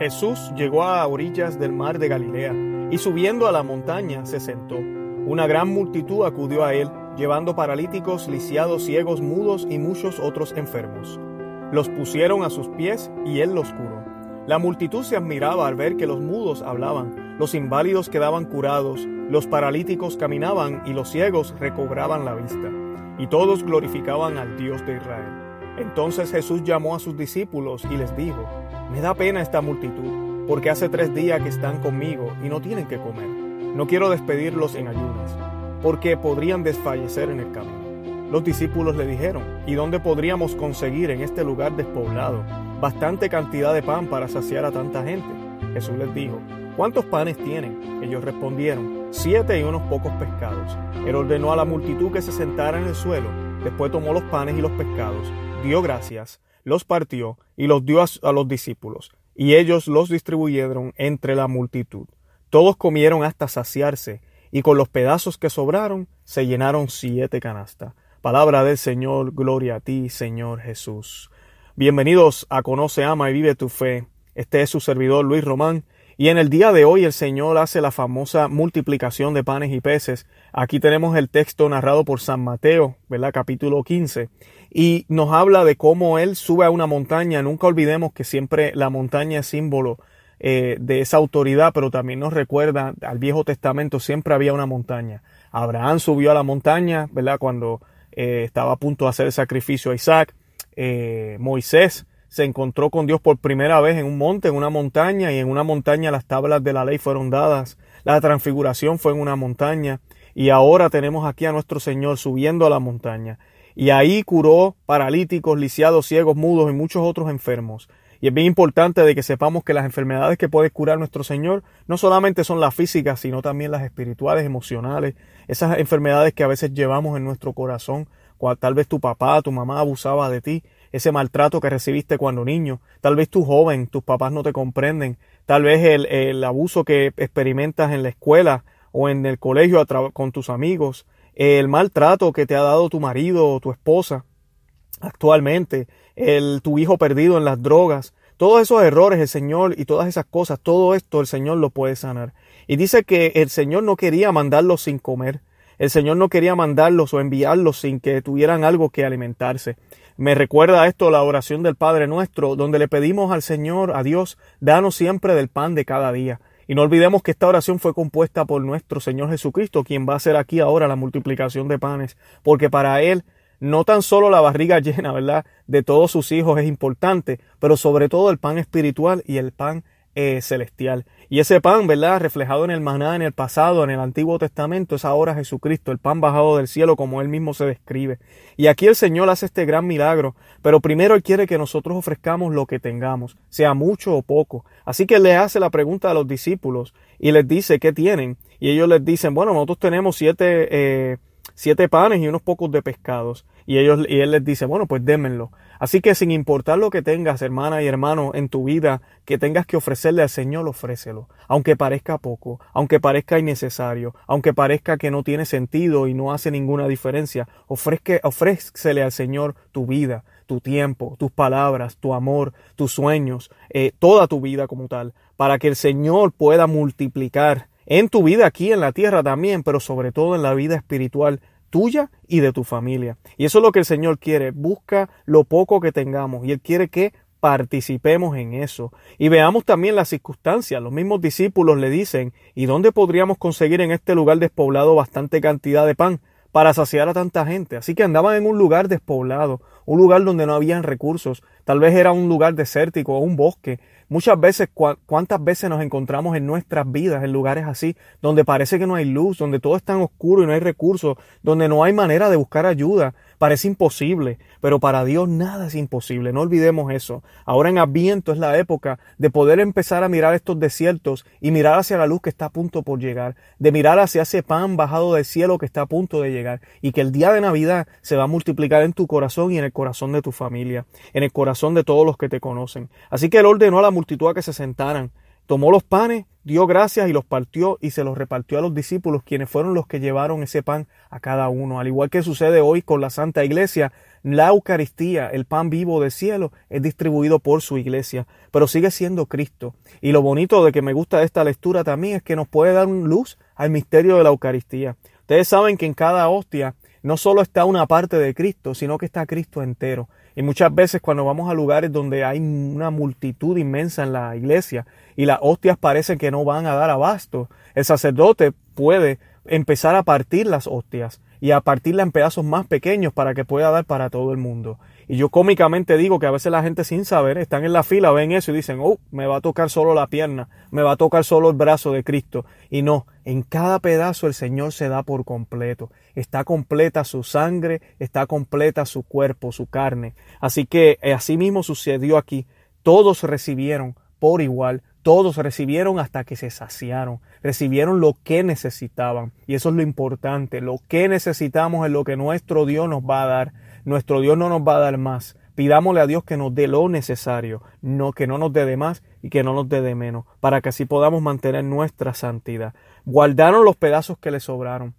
Jesús llegó a orillas del mar de Galilea y subiendo a la montaña se sentó. Una gran multitud acudió a él, llevando paralíticos, lisiados, ciegos, mudos y muchos otros enfermos. Los pusieron a sus pies y él los curó. La multitud se admiraba al ver que los mudos hablaban, los inválidos quedaban curados, los paralíticos caminaban y los ciegos recobraban la vista. Y todos glorificaban al Dios de Israel. Entonces Jesús llamó a sus discípulos y les dijo, me da pena esta multitud, porque hace tres días que están conmigo y no tienen que comer. No quiero despedirlos en ayunas, porque podrían desfallecer en el camino. Los discípulos le dijeron, ¿y dónde podríamos conseguir en este lugar despoblado bastante cantidad de pan para saciar a tanta gente? Jesús les dijo, ¿cuántos panes tienen? Ellos respondieron, siete y unos pocos pescados. Él ordenó a la multitud que se sentara en el suelo, después tomó los panes y los pescados dio gracias, los partió y los dio a, los discípulos, y ellos los distribuyeron entre la multitud. Todos comieron hasta saciarse, y con los pedazos que sobraron se llenaron siete canastas. Palabra del Señor, gloria a ti, Señor Jesús. Bienvenidos a Conoce, Ama y Vive tu Fe. Este es su servidor Luis Román y en el día de hoy el Señor hace la famosa multiplicación de panes y peces. Aquí tenemos el texto narrado por San Mateo, ¿verdad? Capítulo 15. Y nos habla de cómo Él sube a una montaña. Nunca olvidemos que siempre la montaña es símbolo eh, de esa autoridad, pero también nos recuerda al Viejo Testamento siempre había una montaña. Abraham subió a la montaña, ¿verdad? Cuando eh, estaba a punto de hacer el sacrificio a Isaac. Eh, Moisés se encontró con Dios por primera vez en un monte, en una montaña, y en una montaña las tablas de la ley fueron dadas. La transfiguración fue en una montaña, y ahora tenemos aquí a nuestro Señor subiendo a la montaña. Y ahí curó paralíticos, lisiados, ciegos, mudos y muchos otros enfermos. Y es bien importante de que sepamos que las enfermedades que puede curar nuestro Señor no solamente son las físicas, sino también las espirituales, emocionales, esas enfermedades que a veces llevamos en nuestro corazón, cual tal vez tu papá, tu mamá abusaba de ti, ese maltrato que recibiste cuando niño. Tal vez tú joven, tus papás no te comprenden. Tal vez el, abuso que experimentas en la escuela o en el colegio con tus amigos. El maltrato que te ha dado tu marido o tu esposa actualmente. El, tu hijo perdido en las drogas. Todos esos errores el Señor y todas esas cosas, todo esto el Señor lo puede sanar. Y dice que el Señor no quería mandarlos sin comer. El Señor no quería mandarlos o enviarlos sin que tuvieran algo que alimentarse. Me recuerda esto la oración del Padre nuestro, donde le pedimos al Señor, a Dios, danos siempre del pan de cada día. Y no olvidemos que esta oración fue compuesta por nuestro Señor Jesucristo, quien va a hacer aquí ahora la multiplicación de panes, porque para Él no tan solo la barriga llena, ¿verdad?, de todos sus hijos es importante, pero sobre todo el pan espiritual y el pan eh, celestial. Y ese pan, ¿verdad? Reflejado en el maná en el pasado, en el Antiguo Testamento, es ahora Jesucristo, el pan bajado del cielo, como él mismo se describe. Y aquí el Señor hace este gran milagro, pero primero Él quiere que nosotros ofrezcamos lo que tengamos, sea mucho o poco. Así que le hace la pregunta a los discípulos y les dice qué tienen. Y ellos les dicen, bueno, nosotros tenemos siete, eh, siete panes y unos pocos de pescados. Y, ellos, y Él les dice, bueno, pues démenlo. Así que sin importar lo que tengas, hermana y hermano, en tu vida, que tengas que ofrecerle al Señor, ofrécelo. Aunque parezca poco, aunque parezca innecesario, aunque parezca que no tiene sentido y no hace ninguna diferencia, ofrezque, ofrécele al Señor tu vida, tu tiempo, tus palabras, tu amor, tus sueños, eh, toda tu vida como tal, para que el Señor pueda multiplicar en tu vida aquí en la tierra también, pero sobre todo en la vida espiritual tuya y de tu familia. Y eso es lo que el Señor quiere. Busca lo poco que tengamos y Él quiere que participemos en eso. Y veamos también las circunstancias. Los mismos discípulos le dicen, ¿y dónde podríamos conseguir en este lugar despoblado bastante cantidad de pan para saciar a tanta gente? Así que andaban en un lugar despoblado, un lugar donde no habían recursos. Tal vez era un lugar desértico o un bosque. Muchas veces, cuántas veces nos encontramos en nuestras vidas en lugares así, donde parece que no hay luz, donde todo es tan oscuro y no hay recursos, donde no hay manera de buscar ayuda, Parece imposible, pero para Dios nada es imposible, no olvidemos eso. Ahora en Adviento es la época de poder empezar a mirar estos desiertos y mirar hacia la luz que está a punto por llegar, de mirar hacia ese pan bajado del cielo que está a punto de llegar y que el día de Navidad se va a multiplicar en tu corazón y en el corazón de tu familia, en el corazón de todos los que te conocen. Así que Él ordenó a la multitud a que se sentaran tomó los panes, dio gracias y los partió y se los repartió a los discípulos, quienes fueron los que llevaron ese pan a cada uno. Al igual que sucede hoy con la Santa Iglesia, la Eucaristía, el pan vivo del cielo, es distribuido por su iglesia, pero sigue siendo Cristo. Y lo bonito de que me gusta esta lectura también es que nos puede dar luz al misterio de la Eucaristía. Ustedes saben que en cada hostia no solo está una parte de Cristo, sino que está Cristo entero. Y muchas veces cuando vamos a lugares donde hay una multitud inmensa en la iglesia y las hostias parecen que no van a dar abasto, el sacerdote puede empezar a partir las hostias y a partirla en pedazos más pequeños para que pueda dar para todo el mundo. Y yo cómicamente digo que a veces la gente sin saber están en la fila, ven eso y dicen, oh, me va a tocar solo la pierna, me va a tocar solo el brazo de Cristo. Y no, en cada pedazo el Señor se da por completo. Está completa su sangre, está completa su cuerpo, su carne. Así que eh, así mismo sucedió aquí. Todos recibieron por igual, todos recibieron hasta que se saciaron, recibieron lo que necesitaban. Y eso es lo importante, lo que necesitamos es lo que nuestro Dios nos va a dar nuestro Dios no nos va a dar más. Pidámosle a Dios que nos dé lo necesario, no que no nos dé de más y que no nos dé de menos, para que así podamos mantener nuestra santidad. Guardaron los pedazos que le sobraron.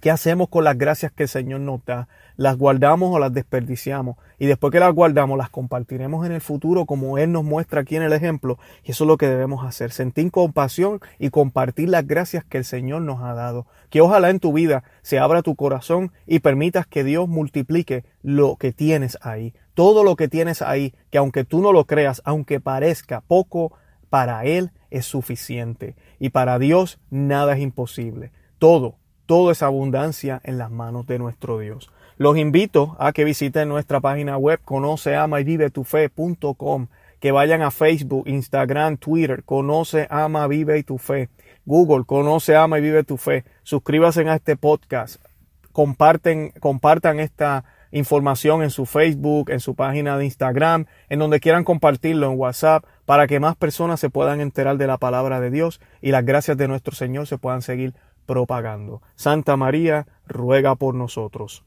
¿Qué hacemos con las gracias que el Señor nos da? ¿Las guardamos o las desperdiciamos? Y después que las guardamos, las compartiremos en el futuro como Él nos muestra aquí en el ejemplo. Y eso es lo que debemos hacer. Sentir compasión y compartir las gracias que el Señor nos ha dado. Que ojalá en tu vida se abra tu corazón y permitas que Dios multiplique lo que tienes ahí. Todo lo que tienes ahí, que aunque tú no lo creas, aunque parezca poco, para Él es suficiente. Y para Dios nada es imposible. Todo, toda esa abundancia en las manos de nuestro Dios. Los invito a que visiten nuestra página web conoce, ama y vive tu fe.com, que vayan a Facebook, Instagram, Twitter, conoce, ama, vive y tu fe, Google, conoce, ama y vive tu fe. Suscríbanse a este podcast, comparten, compartan esta información en su Facebook, en su página de Instagram, en donde quieran compartirlo en WhatsApp, para que más personas se puedan enterar de la palabra de Dios y las gracias de nuestro Señor se puedan seguir propagando. Santa María, ruega por nosotros.